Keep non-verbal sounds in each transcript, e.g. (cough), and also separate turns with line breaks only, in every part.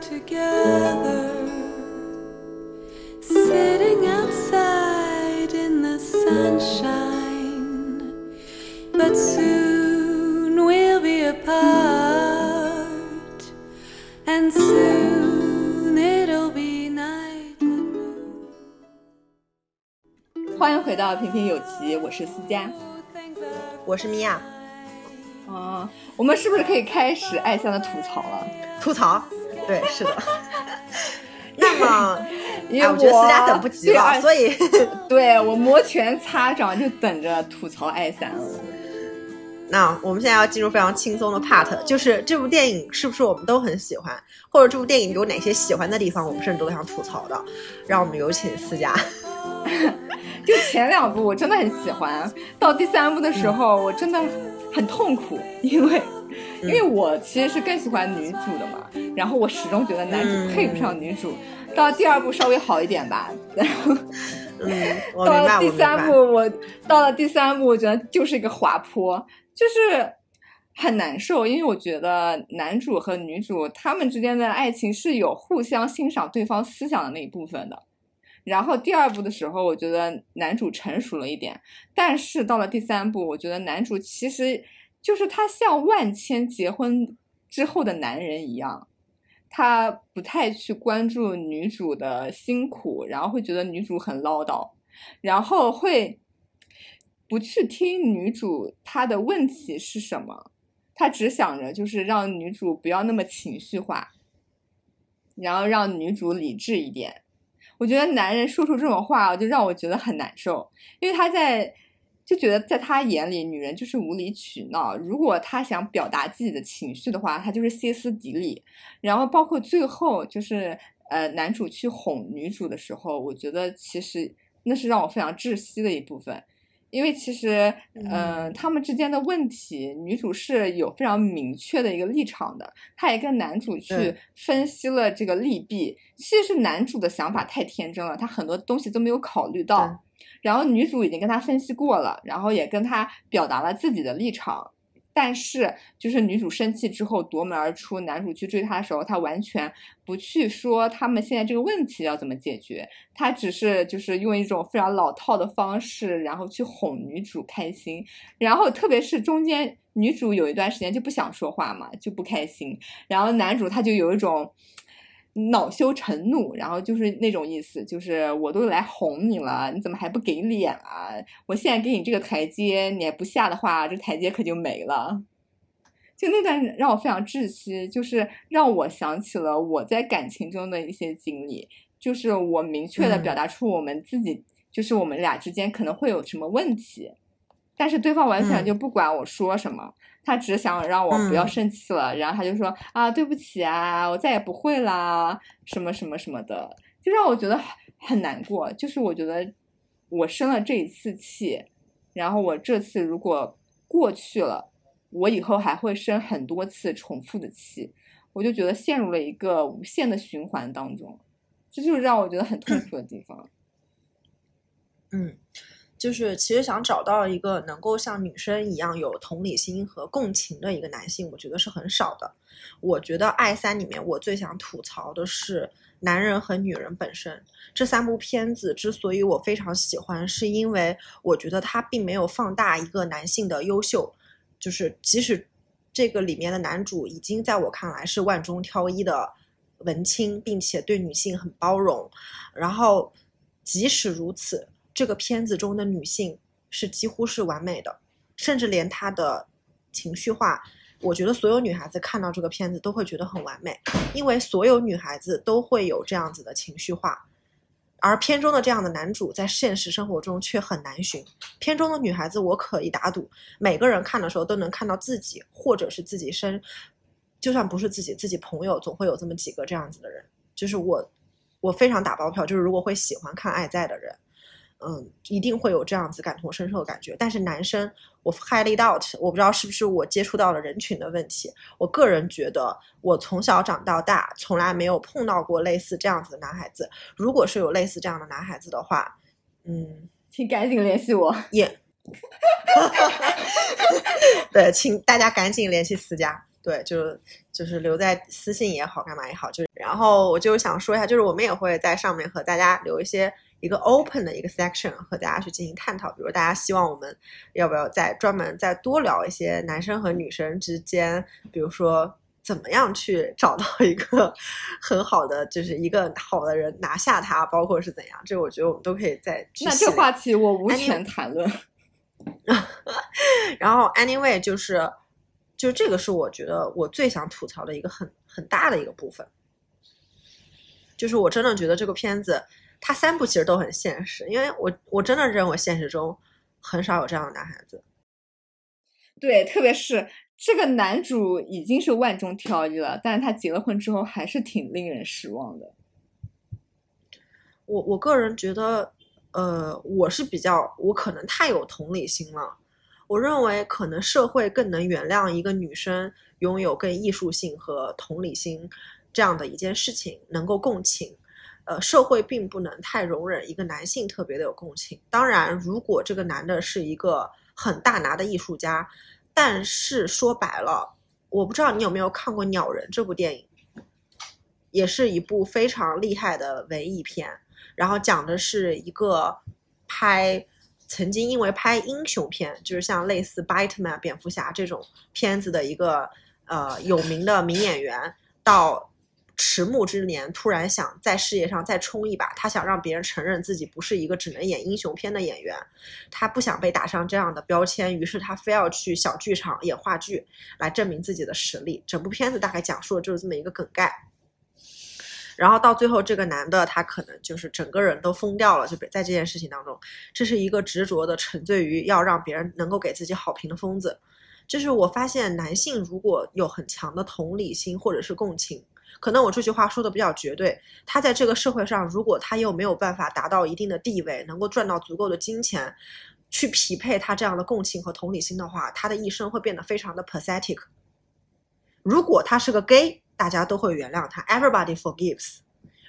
together, sitting outside in the sunshine. But soon we'll be apart, and soon it'll be night.
欢迎回到平平有奇，我是思佳。
我是米娅，
啊，我们是不是可以开始爱香的吐槽了？
吐槽，对，是的。(laughs) 那么，
因为
哎，我觉得思佳等不及了，所以 (laughs)
对我摩拳擦掌，就等着吐槽爱三了。
那我们现在要进入非常轻松的 part，就是这部电影是不是我们都很喜欢，或者这部电影有哪些喜欢的地方，我们甚至都想吐槽的。让我们有请思佳。(laughs)
就前两部我真的很喜欢，到第三部的时候我真的很痛苦，因为。因为我其实是更喜欢女主的嘛，然后我始终觉得男主配不上女主。到第二部稍微好一点吧，然后
嗯，(laughs)
到，了第。三部，我到了第三部，我觉得就是一个滑坡，就是很难受，因为我觉得男主和女主他们之间的爱情是有互相欣赏对方思想的那一部分的。然后第二部的时候，我觉得男主成熟了一点，但是到了第三部，我觉得男主其实就是他像万千结婚之后的男人一样，他不太去关注女主的辛苦，然后会觉得女主很唠叨，然后会不去听女主她的问题是什么，他只想着就是让女主不要那么情绪化，然后让女主理智一点。我觉得男人说出这种话，就让我觉得很难受，因为他在就觉得在他眼里，女人就是无理取闹。如果他想表达自己的情绪的话，他就是歇斯底里。然后包括最后就是呃，男主去哄女主的时候，我觉得其实那是让我非常窒息的一部分。因为其实，嗯、呃，他们之间的问题，女主是有非常明确的一个立场的，她也跟男主去分析了这个利弊。其实是男主的想法太天真了，他很多东西都没有考虑到。然后女主已经跟他分析过了，然后也跟他表达了自己的立场。但是，就是女主生气之后夺门而出，男主去追她的时候，他完全不去说他们现在这个问题要怎么解决，他只是就是用一种非常老套的方式，然后去哄女主开心。然后，特别是中间女主有一段时间就不想说话嘛，就不开心，然后男主他就有一种。恼羞成怒，然后就是那种意思，就是我都来哄你了，你怎么还不给脸啊？我现在给你这个台阶，你还不下的话，这台阶可就没了。就那段让我非常窒息，就是让我想起了我在感情中的一些经历，就是我明确的表达出我们自己，嗯、就是我们俩之间可能会有什么问题，但是对方完全就不管我说什么。嗯他只想让我不要生气了，嗯、然后他就说啊，对不起啊，我再也不会啦，什么什么什么的，就让我觉得很难过。就是我觉得我生了这一次气，然后我这次如果过去了，我以后还会生很多次重复的气，我就觉得陷入了一个无限的循环当中，这就是让我觉得很痛苦的地方。
嗯。就是其实想找到一个能够像女生一样有同理心和共情的一个男性，我觉得是很少的。我觉得《爱三》里面我最想吐槽的是男人和女人本身。这三部片子之所以我非常喜欢，是因为我觉得它并没有放大一个男性的优秀，就是即使这个里面的男主已经在我看来是万中挑一的文青，并且对女性很包容，然后即使如此。这个片子中的女性是几乎是完美的，甚至连她的情绪化，我觉得所有女孩子看到这个片子都会觉得很完美，因为所有女孩子都会有这样子的情绪化，而片中的这样的男主在现实生活中却很难寻。片中的女孩子，我可以打赌，每个人看的时候都能看到自己，或者是自己身，就算不是自己，自己朋友总会有这么几个这样子的人。就是我，我非常打包票，就是如果会喜欢看《爱在》的人。嗯，一定会有这样子感同身受的感觉。但是男生，我 highly doubt，我不知道是不是我接触到了人群的问题。我个人觉得，我从小长到大，从来没有碰到过类似这样子的男孩子。如果是有类似这样的男孩子的话，嗯，(laughs)
请赶紧联系我。
也，(laughs) 对，请大家赶紧联系思佳。对，就是就是留在私信也好，干嘛也好，就是然后我就想说一下，就是我们也会在上面和大家留一些一个 open 的一个 section 和大家去进行探讨，比如大家希望我们要不要再专门再多聊一些男生和女生之间，比如说怎么样去找到一个 (laughs) 很好的，就是一个好的人拿下他，包括是怎样，这我觉得我们都可以再
那这话题我无。权谈论。(laughs)
然后，anyway，就是，就这个是我觉得我最想吐槽的一个很很大的一个部分，就是我真的觉得这个片子它三部其实都很现实，因为我我真的认为现实中很少有这样的男孩子。
对，特别是这个男主已经是万中挑一了，但是他结了婚之后还是挺令人失望的。
我我个人觉得。呃，我是比较，我可能太有同理心了。我认为可能社会更能原谅一个女生拥有更艺术性和同理心这样的一件事情，能够共情。呃，社会并不能太容忍一个男性特别的有共情。当然，如果这个男的是一个很大拿的艺术家，但是说白了，我不知道你有没有看过《鸟人》这部电影，也是一部非常厉害的文艺片。然后讲的是一个拍曾经因为拍英雄片，就是像类似《Batman》蝙蝠侠这种片子的一个呃有名的名演员，到迟暮之年突然想在事业上再冲一把，他想让别人承认自己不是一个只能演英雄片的演员，他不想被打上这样的标签，于是他非要去小剧场演话剧来证明自己的实力。整部片子大概讲述的就是这么一个梗概。然后到最后，这个男的他可能就是整个人都疯掉了，就在这件事情当中，这是一个执着的沉醉于要让别人能够给自己好评的疯子。就是我发现男性如果有很强的同理心或者是共情，可能我这句话说的比较绝对，他在这个社会上，如果他又没有办法达到一定的地位，能够赚到足够的金钱，去匹配他这样的共情和同理心的话，他的一生会变得非常的 pathetic。如果他是个 gay。大家都会原谅他，Everybody forgives。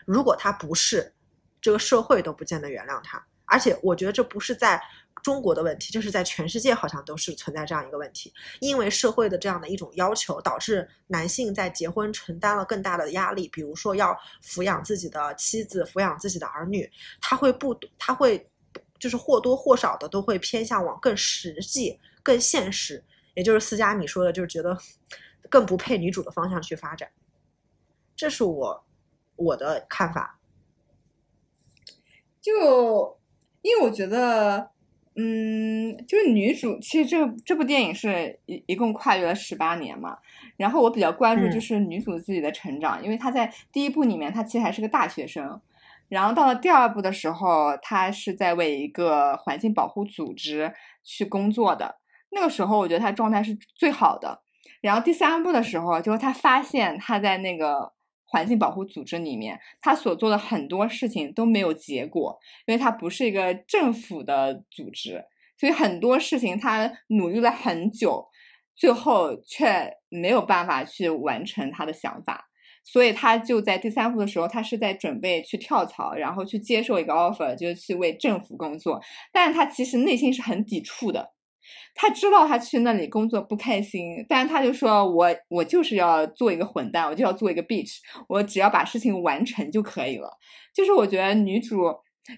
如果他不是，这个社会都不见得原谅他。而且我觉得这不是在中国的问题，就是在全世界好像都是存在这样一个问题。因为社会的这样的一种要求，导致男性在结婚承担了更大的压力，比如说要抚养自己的妻子、抚养自己的儿女，他会不，他会就是或多或少的都会偏向往更实际、更现实，也就是思佳你说的，就是觉得。(laughs) 更不配女主的方向去发展，这是我我的看法。
就因为我觉得，嗯，就是女主其实这这部电影是一一共跨越了十八年嘛。然后我比较关注就是女主自己的成长，因为她在第一部里面她其实还是个大学生，然后到了第二部的时候，她是在为一个环境保护组织去工作的。那个时候我觉得她状态是最好的。然后第三部的时候，就是她发现她在那个环境保护组织里面，他所做的很多事情都没有结果，因为他不是一个政府的组织，所以很多事情他努力了很久，最后却没有办法去完成他的想法，所以他就在第三部的时候，他是在准备去跳槽，然后去接受一个 offer，就是去为政府工作，但他其实内心是很抵触的。他知道他去那里工作不开心，但是他就说：“我我就是要做一个混蛋，我就要做一个 bitch，我只要把事情完成就可以了。”就是我觉得女主。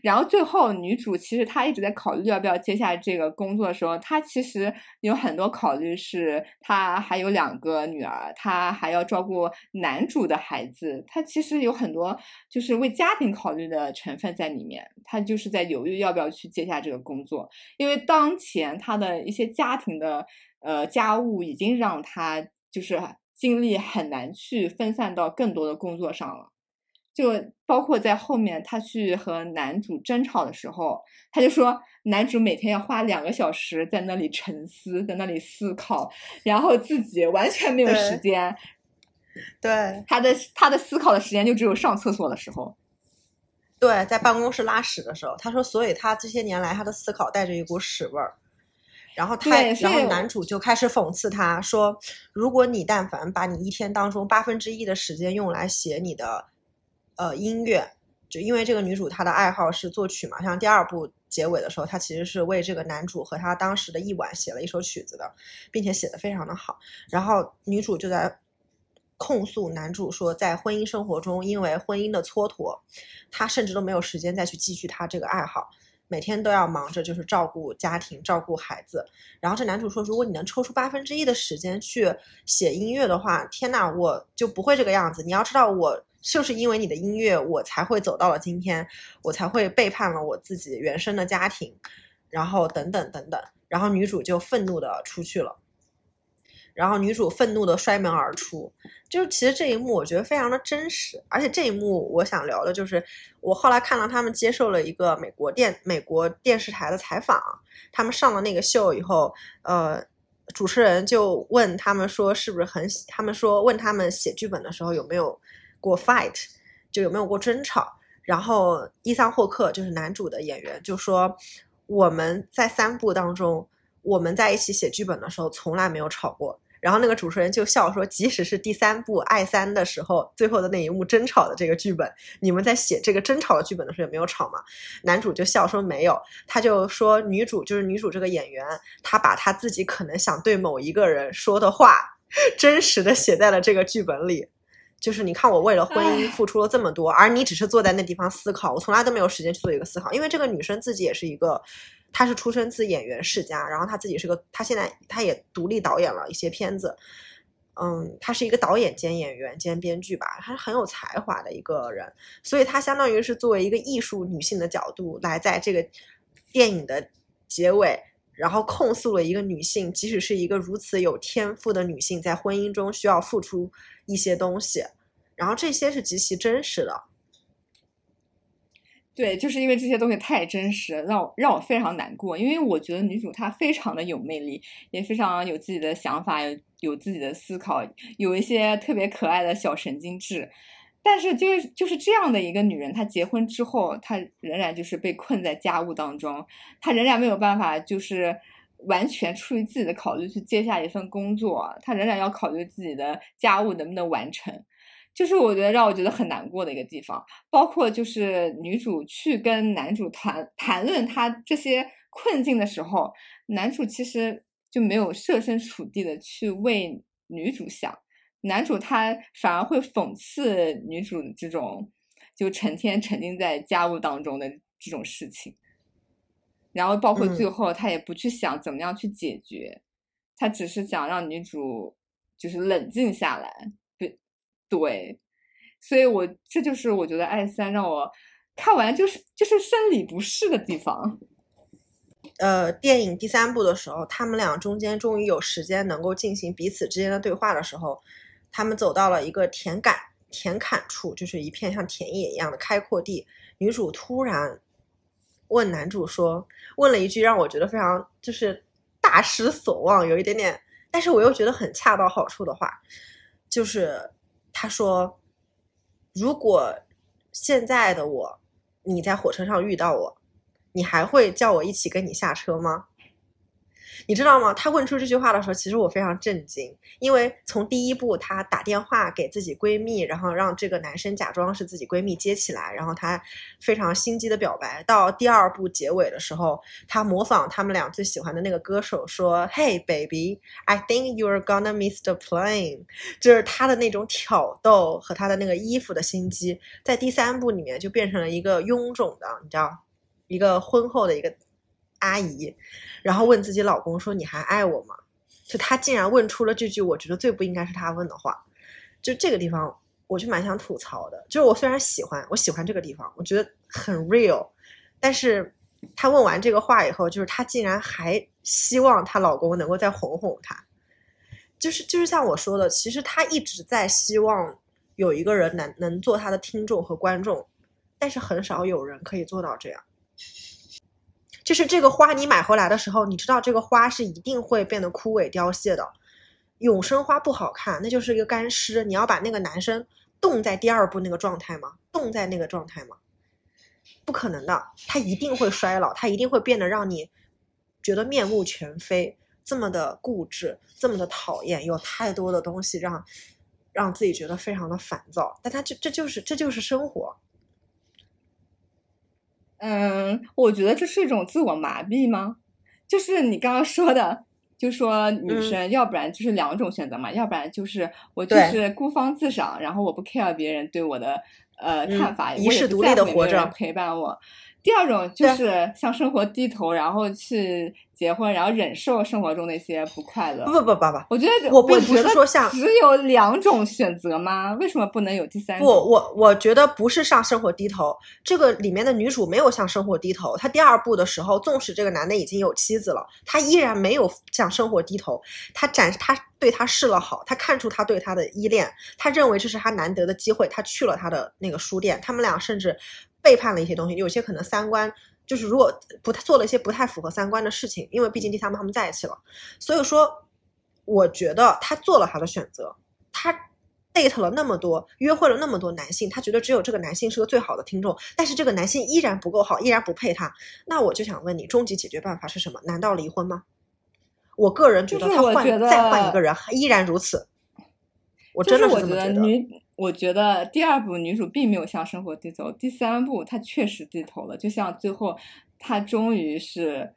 然后最后，女主其实她一直在考虑要不要接下这个工作的时候，她其实有很多考虑，是她还有两个女儿，她还要照顾男主的孩子，她其实有很多就是为家庭考虑的成分在里面。她就是在犹豫要不要去接下这个工作，因为当前她的一些家庭的呃家务已经让她就是精力很难去分散到更多的工作上了。就包括在后面，他去和男主争吵的时候，他就说男主每天要花两个小时在那里沉思，在那里思考，然后自己完全没有时间。
对，
他的他的思考的时间就只有上厕所的时候。
对，在办公室拉屎的时候，他说，所以他这些年来他的思考带着一股屎味儿。然后他，然后男主就开始讽刺他说，如果你但凡把你一天当中八分之一的时间用来写你的。呃，音乐就因为这个女主她的爱好是作曲嘛，像第二部结尾的时候，她其实是为这个男主和他当时的一晚写了一首曲子的，并且写的非常的好。然后女主就在控诉男主说，在婚姻生活中，因为婚姻的蹉跎，他甚至都没有时间再去继续他这个爱好。每天都要忙着，就是照顾家庭、照顾孩子。然后这男主说：“如果你能抽出八分之一的时间去写音乐的话，天呐，我就不会这个样子。你要知道，我就是因为你的音乐，我才会走到了今天，我才会背叛了我自己原生的家庭，然后等等等等。”然后女主就愤怒的出去了。然后女主愤怒的摔门而出，就是其实这一幕我觉得非常的真实，而且这一幕我想聊的就是我后来看到他们接受了一个美国电美国电视台的采访，他们上了那个秀以后，呃，主持人就问他们说是不是很，他们说问他们写剧本的时候有没有过 fight，就有没有过争吵，然后伊桑霍克就是男主的演员就说我们在三部当中。我们在一起写剧本的时候从来没有吵过，然后那个主持人就笑说，即使是第三部《爱三》的时候，最后的那一幕争吵的这个剧本，你们在写这个争吵的剧本的时候也没有吵吗？男主就笑说没有，他就说女主就是女主这个演员，她把她自己可能想对某一个人说的话，(laughs) 真实的写在了这个剧本里。就是你看我为了婚姻付出了这么多，而你只是坐在那地方思考，我从来都没有时间去做一个思考，因为这个女生自己也是一个。她是出身自演员世家，然后她自己是个，她现在她也独立导演了一些片子，嗯，她是一个导演兼演员兼编剧吧，她是很有才华的一个人，所以她相当于是作为一个艺术女性的角度来在这个电影的结尾，然后控诉了一个女性，即使是一个如此有天赋的女性，在婚姻中需要付出一些东西，然后这些是极其真实的。
对，就是因为这些东西太真实，让我让我非常难过。因为我觉得女主她非常的有魅力，也非常有自己的想法，有有自己的思考，有一些特别可爱的小神经质。但是就是就是这样的一个女人，她结婚之后，她仍然就是被困在家务当中，她仍然没有办法就是完全出于自己的考虑去接下一份工作，他仍然要考虑自己的家务能不能完成。就是我觉得让我觉得很难过的一个地方，包括就是女主去跟男主谈谈论他这些困境的时候，男主其实就没有设身处地的去为女主想，男主他反而会讽刺女主这种就成天沉浸在家务当中的这种事情，然后包括最后他也不去想怎么样去解决，他只是想让女主就是冷静下来。对对，所以我这就是我觉得爱三让我看完就是就是生理不适的地方。
呃，电影第三部的时候，他们俩中间终于有时间能够进行彼此之间的对话的时候，他们走到了一个田坎田坎处，就是一片像田野一样的开阔地。女主突然问男主说，问了一句让我觉得非常就是大失所望，有一点点，但是我又觉得很恰到好处的话，就是。他说：“如果现在的我，你在火车上遇到我，你还会叫我一起跟你下车吗？”你知道吗？他问出这句话的时候，其实我非常震惊，因为从第一步，她打电话给自己闺蜜，然后让这个男生假装是自己闺蜜接起来，然后她非常心机的表白，到第二部结尾的时候，她模仿他们俩最喜欢的那个歌手说：“Hey baby, I think you're gonna miss the plane。”就是她的那种挑逗和她的那个衣服的心机，在第三部里面就变成了一个臃肿的，你知道，一个婚后的一个。阿姨，然后问自己老公说：“你还爱我吗？”就她竟然问出了这句我觉得最不应该是她问的话。就这个地方，我就蛮想吐槽的。就是我虽然喜欢，我喜欢这个地方，我觉得很 real，但是她问完这个话以后，就是她竟然还希望她老公能够再哄哄她。就是就是像我说的，其实她一直在希望有一个人能能做她的听众和观众，但是很少有人可以做到这样。就是这个花，你买回来的时候，你知道这个花是一定会变得枯萎凋谢的。永生花不好看，那就是一个干尸。你要把那个男生冻在第二步那个状态吗？冻在那个状态吗？不可能的，他一定会衰老，他一定会变得让你觉得面目全非，这么的固执，这么的讨厌，有太多的东西让让自己觉得非常的烦躁。但他这这就是这就是生活。
嗯，我觉得这是一种自我麻痹吗？就是你刚刚说的，就说女
嗯
生要不然就是两种选择嘛，要不然就是我就是孤芳自赏，然后我不 care 别人对我的呃
嗯
看法，
遗
我也不
世独立地
在乎有没有人
活着
陪伴我。第二种就是向生活低头，然后去结婚，然后忍受生活中那些不快乐。
不不不不不，
我觉得
我并不是
觉得
说像
只有两种选择吗？为什么不能有第三
不，我我觉得不是向生活低头，这个里面的女主没有向生活低头。她第二部的时候，纵使这个男的已经有妻子了，她依然没有向生活低头。她展她对他示了好，她看出他对他的依恋，她认为这是她难得的机会，她去了他的那个书店。他们俩甚至背叛了一些东西，有些可能三观就是如果不太做了一些不太符合三观的事情，因为毕竟第三方他们在一起了，所以说我觉得他做了他的选择，他 date 了那么多，约会了那么多男性，他觉得只有这个男性是个最好的听众，但是这个男性依然不够好，依然不配他。那我就想问你，终极解决办法是什么？难道离婚吗？我个人觉得他换
得
再换一个人依然如此，我真的
是
这么觉得。
得女，我觉得第二部女主并没有向生活低头，第三部她确实低头了，就像最后她终于是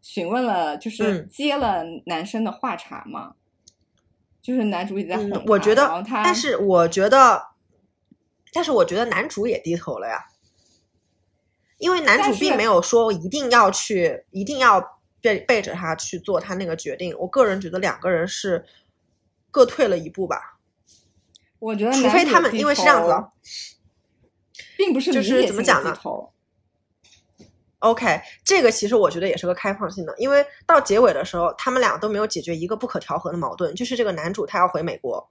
询问了，就是
嗯
接了男生的话茬嘛，就是男主一直在哄、
嗯，我觉得但是我觉得，但是我觉得男主也低头了呀，因为男主并没有说一定要去，一定要背背着他去做他那个决定。我个人觉得两个人是各退了一步吧。
我觉得
除非他们因为是这样子
并不是
就是怎么讲呢 OK，这个其实我觉得也是个开放性的，因为到结尾的时候，他们俩都没有解决一个不可调和的矛盾，就是这个男主他要回美国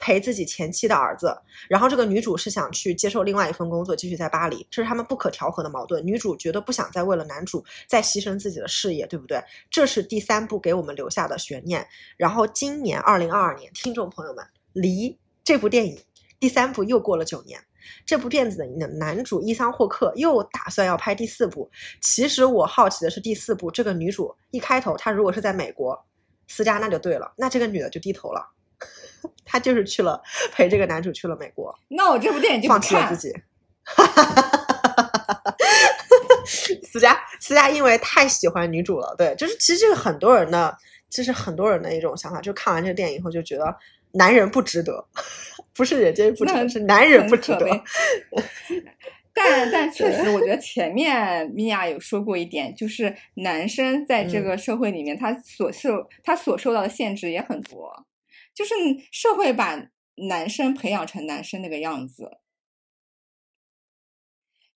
陪自己前妻的儿子，然后这个女主是想去接受另外一份工作，继续在巴黎，这是他们不可调和的矛盾。女主觉得不想再为了男主再牺牲自己的事业，对不对？这是第三部给我们留下的悬念。然后今年二零二二年，听众朋友们，离这部电影第三部又过了九年。这部片子的男主伊桑霍克又打算要拍第四部。其实我好奇的是，第四部这个女主一开头，她如果是在美国私家，那就对了，那这个女的就低头了，(laughs) 她就是去了陪这个男主去了美国，
那我这部电影就
放弃了自。己。思佳，思佳因为太喜欢女主了，对，就是其实这个很多人的，这是很多人的一种想法，就看完这个电影以后就觉得男人不值得，不是人间不值
那
得，是男人不值得。(laughs)
但但确实，我觉得前面米娅有说过一点，就是男生在这
嗯
个社会里面，他所受他所受到的限制也很多，就是社会把男生培养成男生那个样子。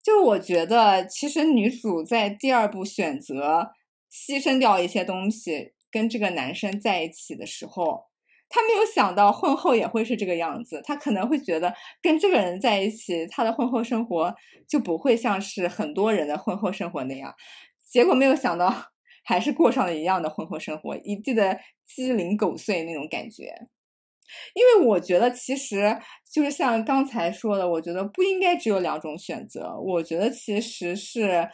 就我觉得，其实女主在第二部选择牺牲掉一些东西，跟这个男生在一起的时候，他没有想到婚后也会是这个样子。他可能会觉得跟这个人在一起，他的婚后生活就不会像是很多人的婚后生活那样。结果没有想到，还是过上了一样的婚后生活，一地的鸡零狗碎那种感觉。因为我觉得，其实就是像刚才说的，我觉得不应该只有两种选择。我觉得其实是，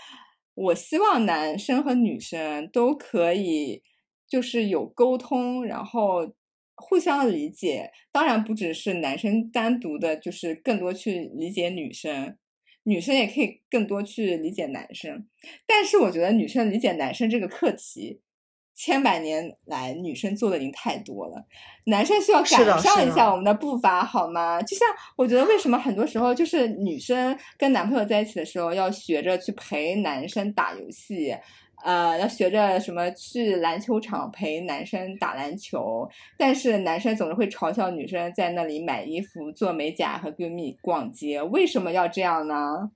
我希望男生和女生都可以，就是有沟通，然后互相理解。当然，不只是男生单独的，就是更多去理解女生，女生也可以更多去理解男生。但是，我觉得女生理解男生这个课题。千百年来，女生做的已经太多了，男生需要赶上一下我们的步伐，好吗？就像我觉得，为什么很多时候就是女生跟男朋友在一起的时候，要学着去陪男生打游戏，呃，要学着什么去篮球场陪男生打篮球，但是男生总是会嘲笑女生在那里买衣服、做美甲和闺蜜逛街，为什么要这样呢？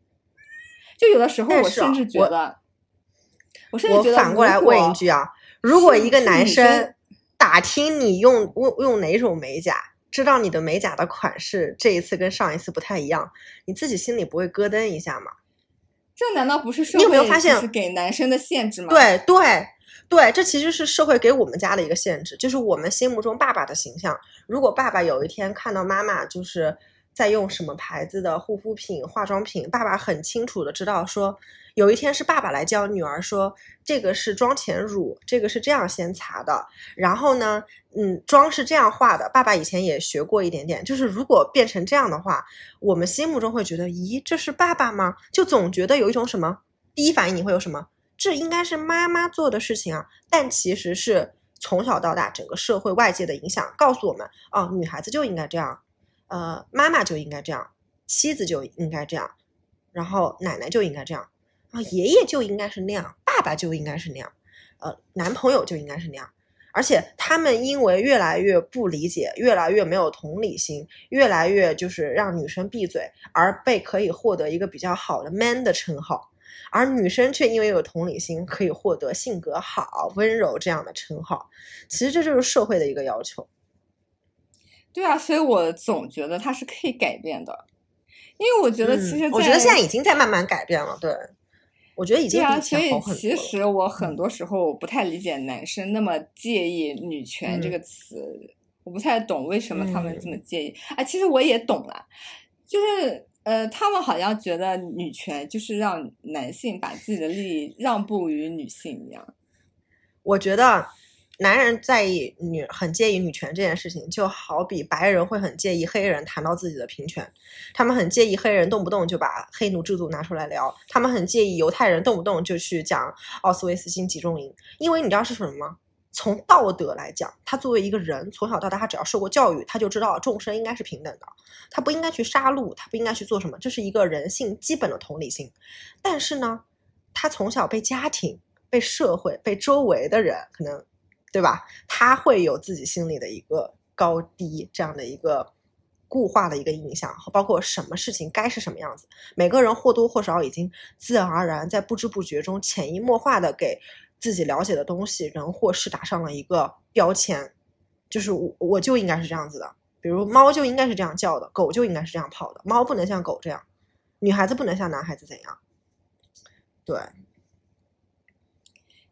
就有的时候，我甚至觉得，我甚至觉得，
反过来问一句啊，如果一个男
生
生打听你用用用哪种美甲，知道你的美甲的款式这一次跟上一次不太一样，你自己心里不会咯噔一下吗？
这难道不是社
你有没有
会
发现
是给男生的限制吗？，
对对对，这其实是社会给我们家的一个限制，就是我们心目中爸爸的形象。如果爸爸有一天看到妈妈就是在用什么牌子的护肤品、化妆品，爸爸很清楚的知道说，有一天是爸爸来教女儿说，这个是妆前乳，这个是这样先擦的，然后呢，嗯，妆是这样画的。爸爸以前也学过一点点，就是如果变成这样的话，我们心目中会觉得，咦，这是爸爸吗？就总觉得有一种什么第一反应你会有什么？这应该是妈妈做的事情啊，但其实是从小到大整个社会外界的影响告诉我们，哦，女孩子就应该这样，呃，妈妈就应该这样，妻子就应该这样，然后奶奶就应该这样，啊，爷爷就应该是那样，爸爸就应该是那样，呃，男朋友就应该是那样。而且他们因为越来越不理解，越来越没有同理心，越来越就是让女生闭嘴，而被可以获得一个比较好的 man 的称号，而女生却因为有同理心，可以获得性格好、温柔这样的称号。其实这就是社会的一个要求。
对啊，所以我总觉得它是可以改变的，因为我觉得其实
我觉得现在已经在慢慢改变了。对。我觉得已经比
所以其实我很多时候不太理解男生那么介意“女权”这个词，我不太懂为什么他们这么介意。啊，其实我也懂了，就是呃，他们好像觉得女权就是让男性把自己的利益让步于女性一样。
我觉得。男人在意女很介意女权这件事情，就好比白人会很介意黑人谈到自己的平权，他们很介意黑人动不动就把黑奴制度拿出来聊，他们很介意犹太人动不动就去讲奥斯维斯星集中营，因为你知道是什么吗？从道德来讲，他作为一个人，从小到大他只要受过教育，他就知道众生应该是平等的，他不应该去杀戮，他不应该去做什么，这是一个人性基本的同理心。但是呢，他从小被家庭、被社会、被周围的人可能。对吧？他会有自己心里的一个高低这样的一个固化的一个印象，包括什么事情该是什么样子。每个人或多或少已经自然而然在不知不觉中潜移默化的给自己了解的东西人或事打上了一个标签，就是我我就应该是这样子的。比如猫就应该是这样叫的，狗就应该是这样跑的，猫不能像狗这样，女孩子不能像男孩子怎样。对，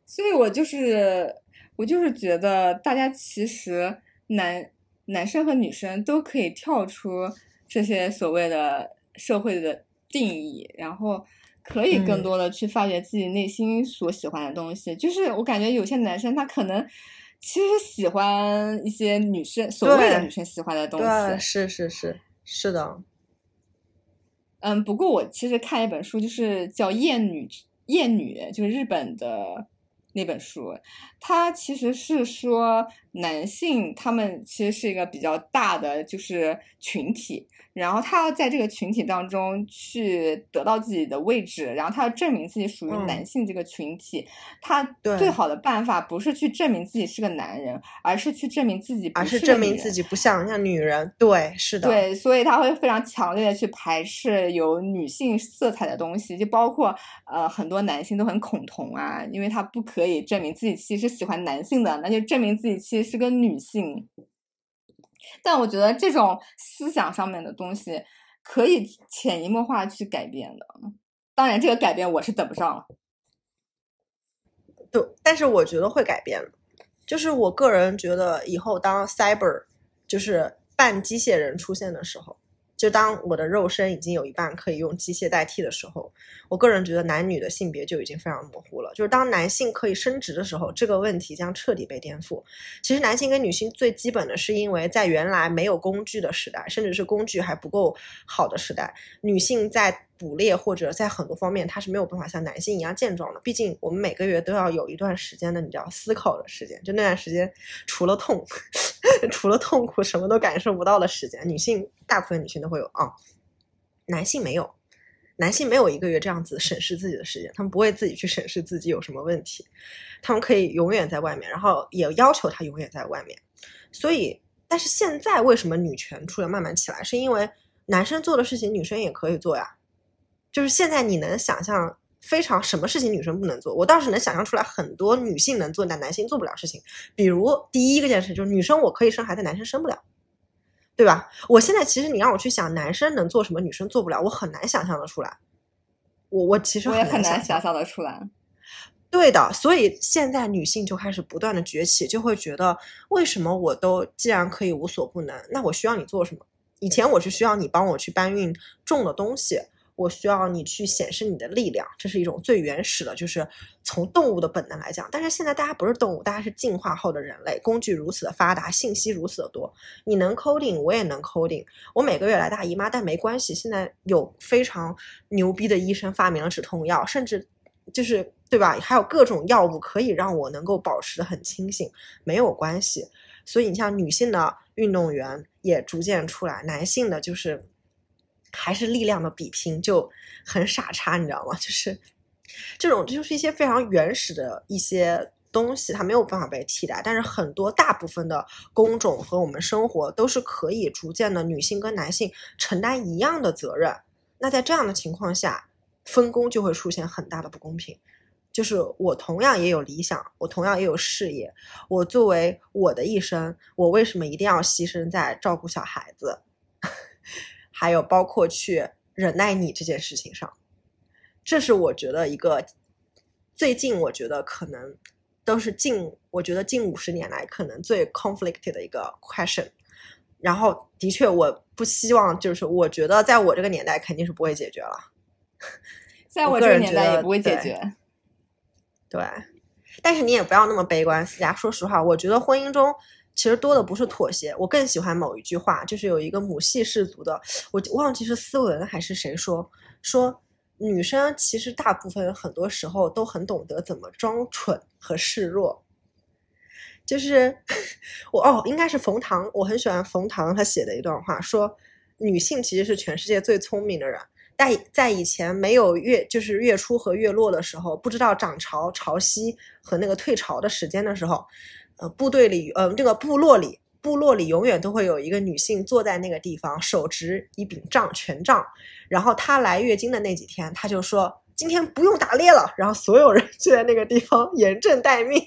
所以我就是。我就是觉得，大家其实男男生和女生都可以跳出这些所谓的社会的定义，然后可以更多的去发掘自己内心所喜欢的东西。就是我感觉有些男生他可能其实喜欢一些女生所谓的女生喜欢的东西，
是是是是的。
嗯，不过我其实看一本书，就是叫《厌女厌女》，就是日本的。那本书，它其实是说男性他们其实是一个比较大的就是群体。然后他要在这个群体当中去得到自己的位置，然后他要证明自己属于男性这个群体。他最好的办法不是去证明自己是个男人，而是去证明自己，
而是证明自己不像像女人。对，是的。
对，所以他会非常强烈的去排斥有女性色彩的东西，就包括呃很多男性都很恐同啊，因为他不可以证明自己其实喜欢男性的，那就证明自己其实是个女性。但我觉得这种思想上面的东西可以潜移默化去改变的，当然这个改变我是等不上了。
对，但是我觉得会改变就是我个人觉得以后当 cyber 就是半机械人出现的时候。就当我的肉身已经有一半可以用机械代替的时候，我个人觉得男女的性别就已经非常模糊了。就是当男性可以生殖的时候，这个问题将彻底被颠覆。其实男性跟女性最基本的是因为在原来没有工具的时代，甚至是工具还不够好的时代，女性在。捕猎或者在很多方面，他是没有办法像男性一样健壮的。毕竟我们每个月都要有一段时间的，你知道思考的时间。就那段时间，除了痛，(laughs) 除了痛苦，什么都感受不到的时间。女性大部分女性都会有啊，男性没有，男性没有一个月这样子审视自己的时间，他们不会自己去审视自己有什么问题，他们可以永远在外面，然后也要求他永远在外面。所以，但是现在为什么女权出来慢慢起来，是因为男生做的事情，女生也可以做呀。就是现在你能想象非常什么事情女生不能做？我倒是能想象出来很多女性能做但男性做不了事情。比如第一个件事就是女生我可以生孩子，男生生不了，对吧？我现在其实你让我去想男生能做什么，女生做不了，我很难想象的出来。我我其实
我也很
难
想象的出来。
对的，所以现在女性就开始不断的崛起，就会觉得为什么我都既然可以无所不能，那我需要你做什么？以前我是需要你帮我去搬运重的东西。我需要你去显示你的力量，这是一种最原始的，就是从动物的本能来讲。但是现在大家不是动物，大家是进化后的人类，工具如此的发达，信息如此的多，你能 coding，我也能 coding。我每个月来大姨妈，但没关系，现在有非常牛逼的医生发明了止痛药，甚至就是对吧？还有各种药物可以让我能够保持的很清醒，没有关系。所以你像女性的运动员也逐渐出来，男性的就是还是力量的比拼，就很傻叉，你知道吗？就是这种就是一些非常原始的一些东西，它没有办法被替代。但是很多大部分的工种和我们生活都是可以逐渐的女性跟男性承担一样的责任。那在这样的情况下，分工就会出现很大的不公平。就是我同样也有理想，我同样也有事业，我作为我的一生，我为什么一定要牺牲在照顾小孩子，还有包括去忍耐你这件事情上？这是我觉得一个最近我觉得可能都是近我觉得近五十年来可能最 conflicted 的一个 question。然后的确，我不希望就是我觉得在我这个年代肯定是不会解决了，(laughs)
在我这个年代也不会解决。
对，但是你也不要那么悲观，思佳。说实话，我觉得婚姻中其实多的不是妥协，我更喜欢某一句话，就是有一个母系氏族的，我忘记是斯文还是谁说，说女生其实大部分很多时候都很懂得怎么装蠢和示弱。就是我哦，应该是冯唐，我很喜欢冯唐他写的一段话，说女性其实是全世界最聪明的人。在在以前没有月就是月初和月落的时候，不知道涨潮、潮汐和那个退潮的时间的时候，呃，部队里呃这个部落里部落里永远都会有一个女性坐在那个地方，手执一柄杖权杖，然后她来月经的那几天，她就说今天不用打猎了，然后所有人就在那个地方严阵待命，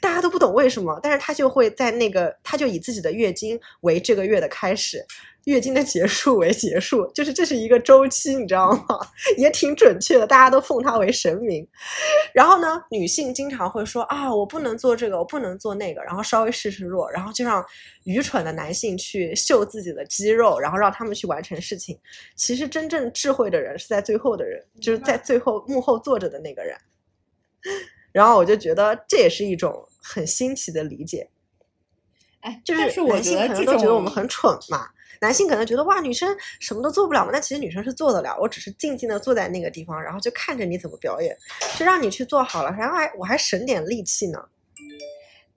大家都不懂为什么，但是她就会在那个，她就以自己的月经为这个月的开始。月经的结束为结束，就是这是一个周期，你知道吗？(laughs) 也挺准确的，大家都奉它为神明。然后呢，女性经常会说啊，我不能做这个，我不能做那个，然后稍微示示弱，然后就让愚蠢的男性去秀自己的肌肉，然后让他们去完成事情。其实真正智慧的人是在最后的人，就是在最后幕后坐着的那个人。然后我就觉得这也是一种很新奇的理解。
哎，
就是
男
性可能都觉得我们很蠢嘛。男性可能觉得哇，女生什么都做不了嘛，那其实女生是做得了。我只是静静的坐在那个地方，然后就看着你怎么表演，就让你去做好了，然后还我还省点力气呢。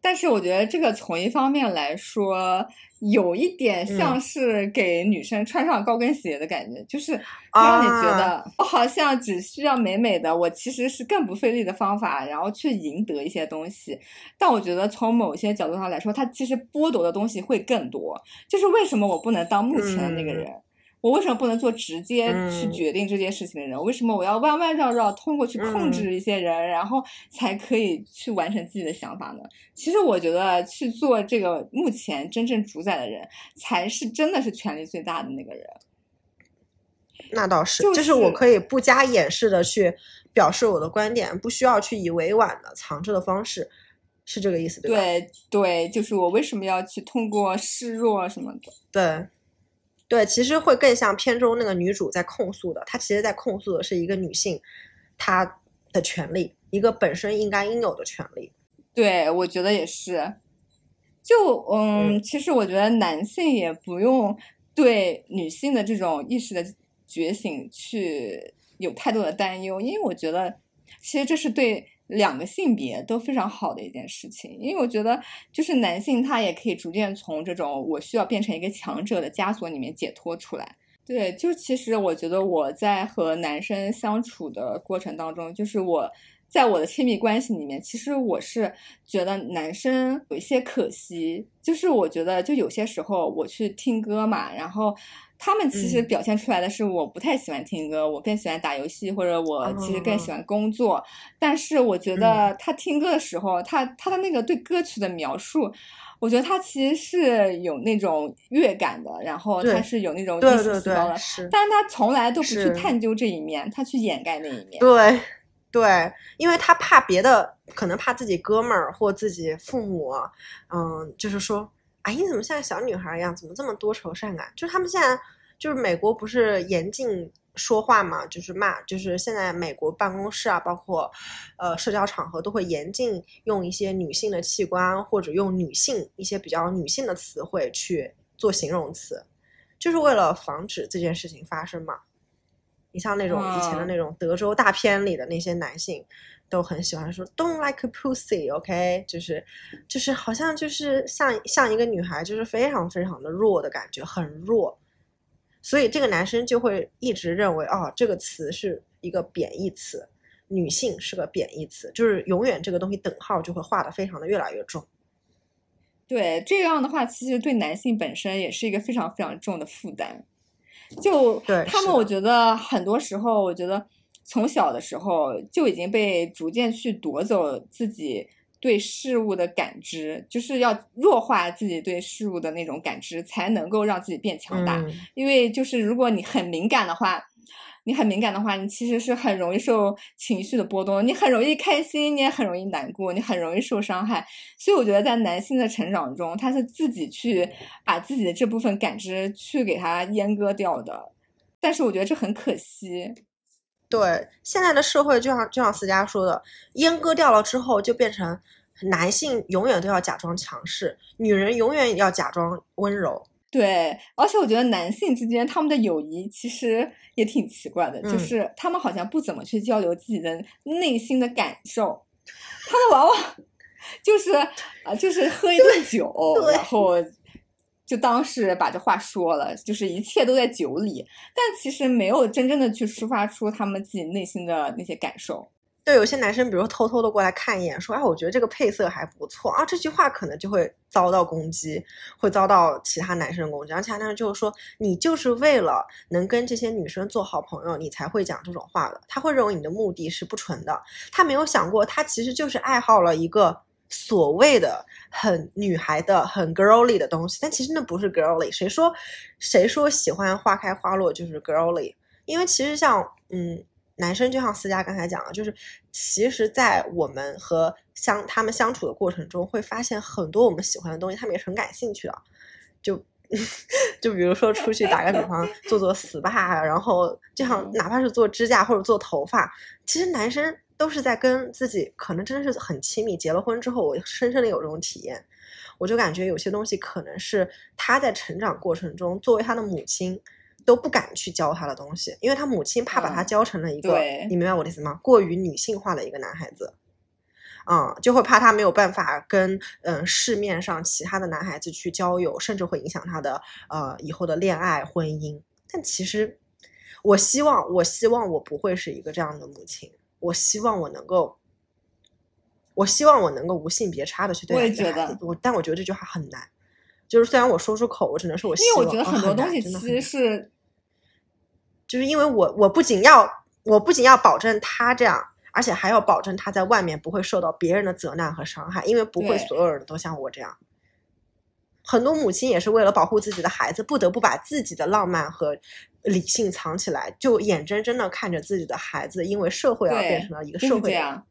但是我觉得这个从一方面来说。有一点像是给女生穿上高跟鞋的感觉，就是让你觉得我好像只需要美美的，我其实是更不费力的方法，然后去赢得一些东西。但我觉得从某些角度上来说，它其实剥夺的东西会更多。就是为什么我不能当目前的那个人？我为什么不能做直接去决定这件事情的人？为什么我要弯弯绕绕通过去控制一些人，然后才可以去完成自己的想法呢？其实我觉得去做这个目前真正主宰的人，才是真的是权力最大的那个人。
那倒是，
就
是我可以不加掩饰的去表示我的观点，不需要去以委婉的藏着的方式，是这个意思对吧？
对对，就是我为什么要去通过示弱什么的？
对。对，其实会更像片中那个女主在控诉的，她其实在控诉的是一个女性她的权利，一个本身应该应有的权利。
对，我觉得也是。就嗯，其实我觉得男性也不用对女性的这种意识的觉醒去有太多的担忧，因为我觉得其实这是对。两个性别都非常好的一件事情，因为我觉得就是男性他也可以逐渐从这种我需要变成一个强者的枷锁里面解脱出来。对，就其实我觉得我在和男生相处的过程当中，就是我在我的亲密关系里面，其实我是觉得男生有一些可惜，就是我觉得就有些时候我去听歌嘛，然后。他们其实表现出来的是我不太喜欢听歌，我更喜欢打游戏，或者我其实更喜欢工作。但是我觉得他听歌的时候，他他的那个对歌曲的描述，我觉得他其实是有那种乐感的，然后他是有那种艺术细胞的。但是他从来都不去探究这一面，他去掩盖那一面。
对对，因为他怕别的，可能怕自己哥们儿或自己父母，嗯，就是说。哎，你怎么像小女孩一样？怎么这么多愁善感？就是他们现在，就是美国不是严禁说话嘛？就是骂，就是现在美国办公室啊，包括，呃，社交场合都会严禁用一些女性的器官或者用女性一些比较女性的词汇去做形容词，就是为了防止这件事情发生嘛。你像那种以前的
嗯
那种德州大片里的那些男性，都很喜欢说 “don't like a pussy”，OK，、就是就是好像就是像像一个女孩，就是非常非常的弱的感觉，很弱。所以这个男生就会一直认为，哦，这个词是一个贬义词，女性是个贬义词，就是永远这个东西等号就会画的非常的越来越重。
对，这样的话，其实对男性本身也是一个非常非常重的负担。就他们，我觉得很多时候，我觉得从小的时候就已经被逐渐去夺走自己对事物的感知，就是要弱化自己对事物的那种感知，才能够让自己变强大。
嗯，
因为就是如果你很敏感的话，你很敏感的话，你其实是很容易受情绪的波动，你很容易开心，你也很容易难过，你很容易受伤害。所以我觉得在男性的成长中，他是自己去把自己的这部分感知去给他阉割掉的。但是我觉得这很可惜。
对，现在的社会就像就像思佳说的，阉割掉了之后，就变成男性永远都要假装强势，女人永远要假装温柔。
对，而且我觉得男性之间他们的友谊其实也挺奇怪的，就
嗯
是他们好像不怎么去交流自己的内心的感受，他们往往就是啊、就是喝一顿酒，然后就当是把这话说了，就是一切都在酒里，但其实没有真正的去抒发出他们自己内心的那些感受。
对，有些男生，比如偷偷的过来看一眼，说：“哎，我觉得这个配色还不错啊。”这句话可能就会遭到攻击，会遭到其他男生的攻击。然后其他男生就会说：“你就是为了能跟这些女生做好朋友，你才会讲这种话的。”他会认为你的目的是不纯的，他没有想过，他其实就是爱好了一个所谓的很女孩的、很 girlly 的东西，但其实那不是 girlly。谁说谁说喜欢花开花落就是 girlly？因为其实像嗯。男生就像思佳刚才讲的，就是其实，在我们和相他们相处的过程中，会发现很多我们喜欢的东西，他们也是很感兴趣的。就 (laughs) 就比如说出去打个比方，做做 SPA，然后就像哪怕是做指甲或者做头发，其实男生都是在跟自己可能真的是很亲密。结了婚之后，我深深的有这种体验，我就感觉有些东西可能是他在成长过程中，作为他的母亲。都不敢去教他的东西，因为他母亲怕把他
嗯
教成了一个，
对
你明白我的意思吗？过于女性化的一个男孩子，嗯，就会怕他没有办法跟嗯市面上其他的男孩子去交友，甚至会影响他的呃以后的恋爱婚姻。但其实，我希望，我希望我不会是一个这样的母亲，我希望我能够，我希望我能够无性别差的去对
我
待
也觉得
这个孩子。我但我觉得这句话很难，就是虽然我说出口，我只能说我希望，
因为我觉得
哦很
多东西其实是
就是因为我我不仅要我不仅要保证他这样，而且还要保证他在外面不会受到别人的责难和伤害，因为不会所有人都像我这样。很多母亲也是为了保护自己的孩子，不得不把自己的浪漫和理性藏起来，就眼睁睁的看着自己的孩子因为社会而变成了一个社会人。
是这样。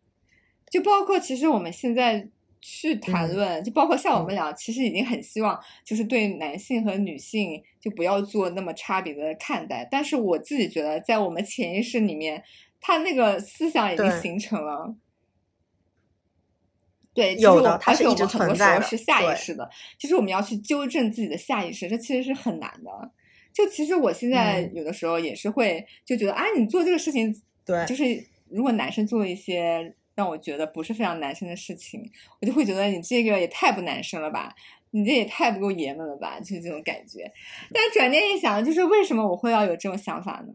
就包括其实我们现在去谈
嗯
论，就包括像我们
嗯
俩，其实已经很希望就是对男性和女性就不要做那么差别的看待。但是我自己觉得，在我们潜意识里面，他那个思想已经形成了。对，其
有
实我而且我们很多时候是下意识的，就是我们要去纠正自己的下意识，这其实是很难的。就其实我现在
嗯
有的时候也是会就觉得，啊，你做这个事情
对
就是如果男生做一些让我觉得不是非常男生的事情，我就会觉得你这个也太不男生了吧，你这也太不够爷们了吧，就是这种感觉。但转念一想，就是为什么我会要有这种想法呢？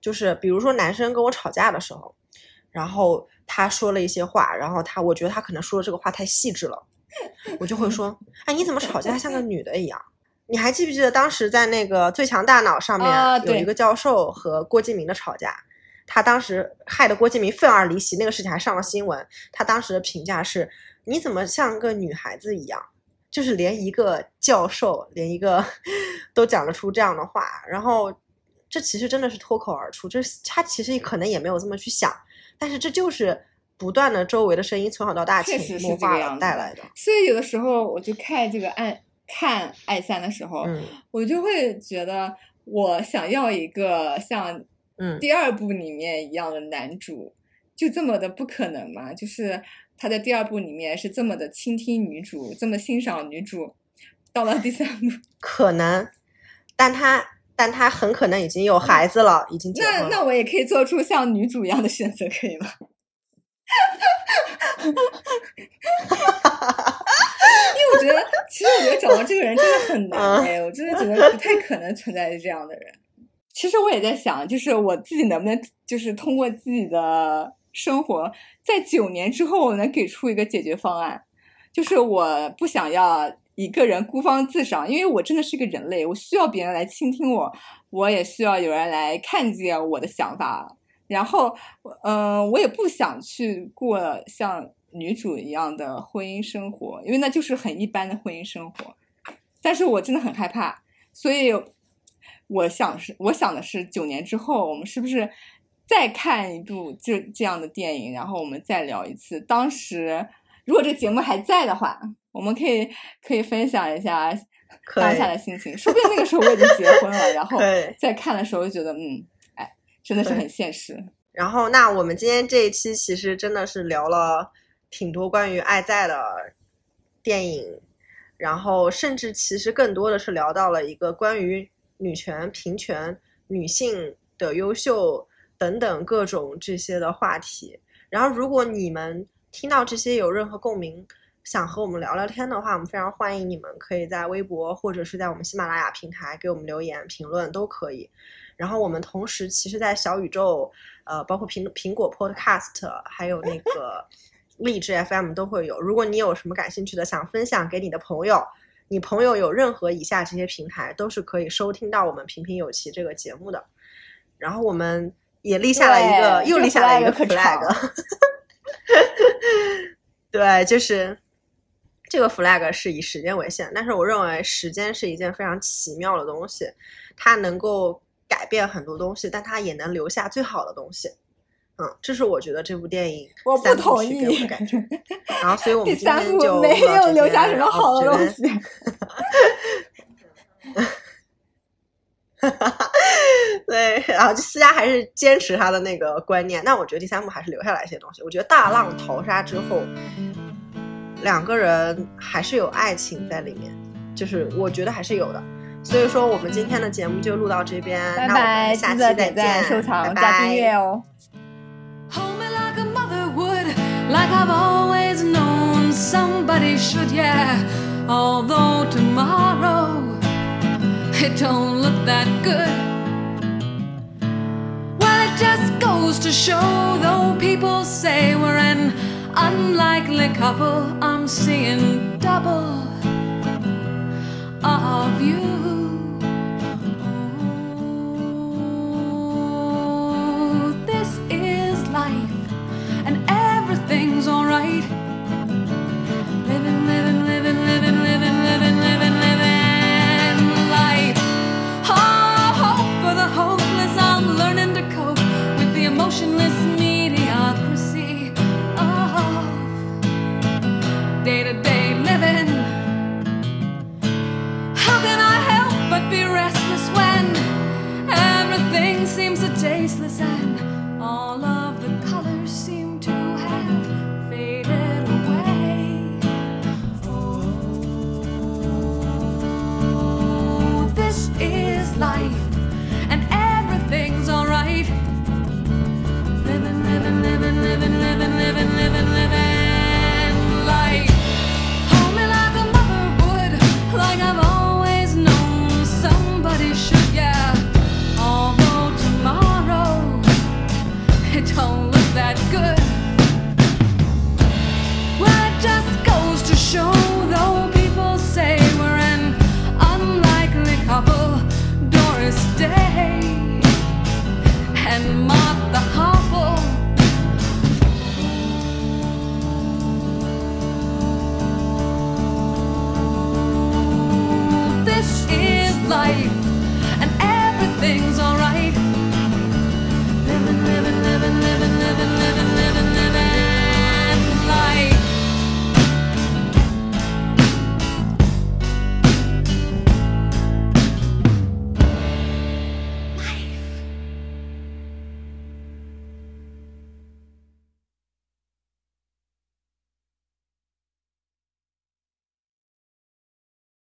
就是比如说男生跟我吵架的时候，然后他说了一些话，然后他我觉得他可能说的这个话太细致了，我就会说，哎，你怎么吵架像个女的一样？你还记不记得当时在那个《最强大脑》上面有一个教授和郭敬明的吵架？他当时害得郭敬明愤而离席，那个事情还上了新闻。他当时的评价是：你怎么像个女孩子一样？就是连一个教授，连一个 (laughs) 都讲得出这样的话，然后这其实真的是脱口而出，这是他其实可能也没有这么去想，但是这就是不断的周围的声音从小到大潜移默化带来的。
所以有的时候我就看这个爱看爱三的时候，
嗯
我就会觉得我想要一个像
嗯，
第二部里面一样的男主，就这么的不可能吗？就是他在第二部里面是这么的倾听女主，这么欣赏女主，到了第三部，(laughs)
可能，但他但他很可能已经有孩子了，已经结婚
那
了。
那我也可以做出像女主一样的选择，可以吗？(laughs) 因为我觉得，其实我觉得找到这个人真的很难
嗯
哎，我真的觉得不太可能存在这样的人。其实我也在想，就是我自己能不能，就是通过自己的生活，在九年之后，我能给出一个解决方案。就是我不想要一个人孤芳自赏，因为我真的是个人类，我需要别人来倾听我，我也需要有人来看见我的想法。然后，嗯、我也不想去过像女主一样的婚姻生活，因为那就是很一般的婚姻生活。但是我真的很害怕，所以我想是，我想的是，九年之后，我们是不是再看一部这这样的电影，然后我们再聊一次？当时如果这个节目还在的话，我们可以可以分享一下当下的心情，说不定那个时候我已经结婚了，然后
对
再看的时候就觉得，嗯，哎，真的是很现实。
然后，那我们今天这一期其实真的是聊了挺多关于爱在的电影，然后甚至其实更多的是聊到了一个关于女权、平权、女性的优秀等等各种这些的话题。然后，如果你们听到这些有任何共鸣，想和我们聊聊天的话，我们非常欢迎你们可以在微博或者是在我们喜马拉雅平台给我们留言评论都可以。然后我们同时其实，在小宇宙，呃，包括苹苹果 Podcast，还有那个 (laughs) 荔枝 FM 都会有。如果你有什么感兴趣的，想分享给你的朋友，你朋友有任何以下这些平台，都是可以收听到我们平平有奇这个节目的。然后我们也立下了一个，又立下了一个
flag。(laughs)
对，就是这个 flag 是以时间为限，但是我认为时间是一件非常奇妙的东西，它能够改变很多东西，但它也能留下最好的东西。嗯，这是我觉得这部电影
我不同
曲给我
意
的感觉。(laughs) 然后，所以我们今
三部
天就
没有留下什么好的东 (laughs) 西。(laughs)
对，然后就思佳还是坚持他的那个观念，那我觉得第三部还是留下来一些东西。我觉得大浪淘沙之后，两个人还是有爱情在里面，就是我觉得还是有的。所以说，我们今天的节目就录到这边，那我
拜拜，
们下期再见，
收藏、
拜
加订阅
拜。
哦。
Like I've always known somebody should, yeah. Although tomorrow it don't look that good. Well, it just goes to show, though people say we're an unlikely couple, I'm seeing double of you.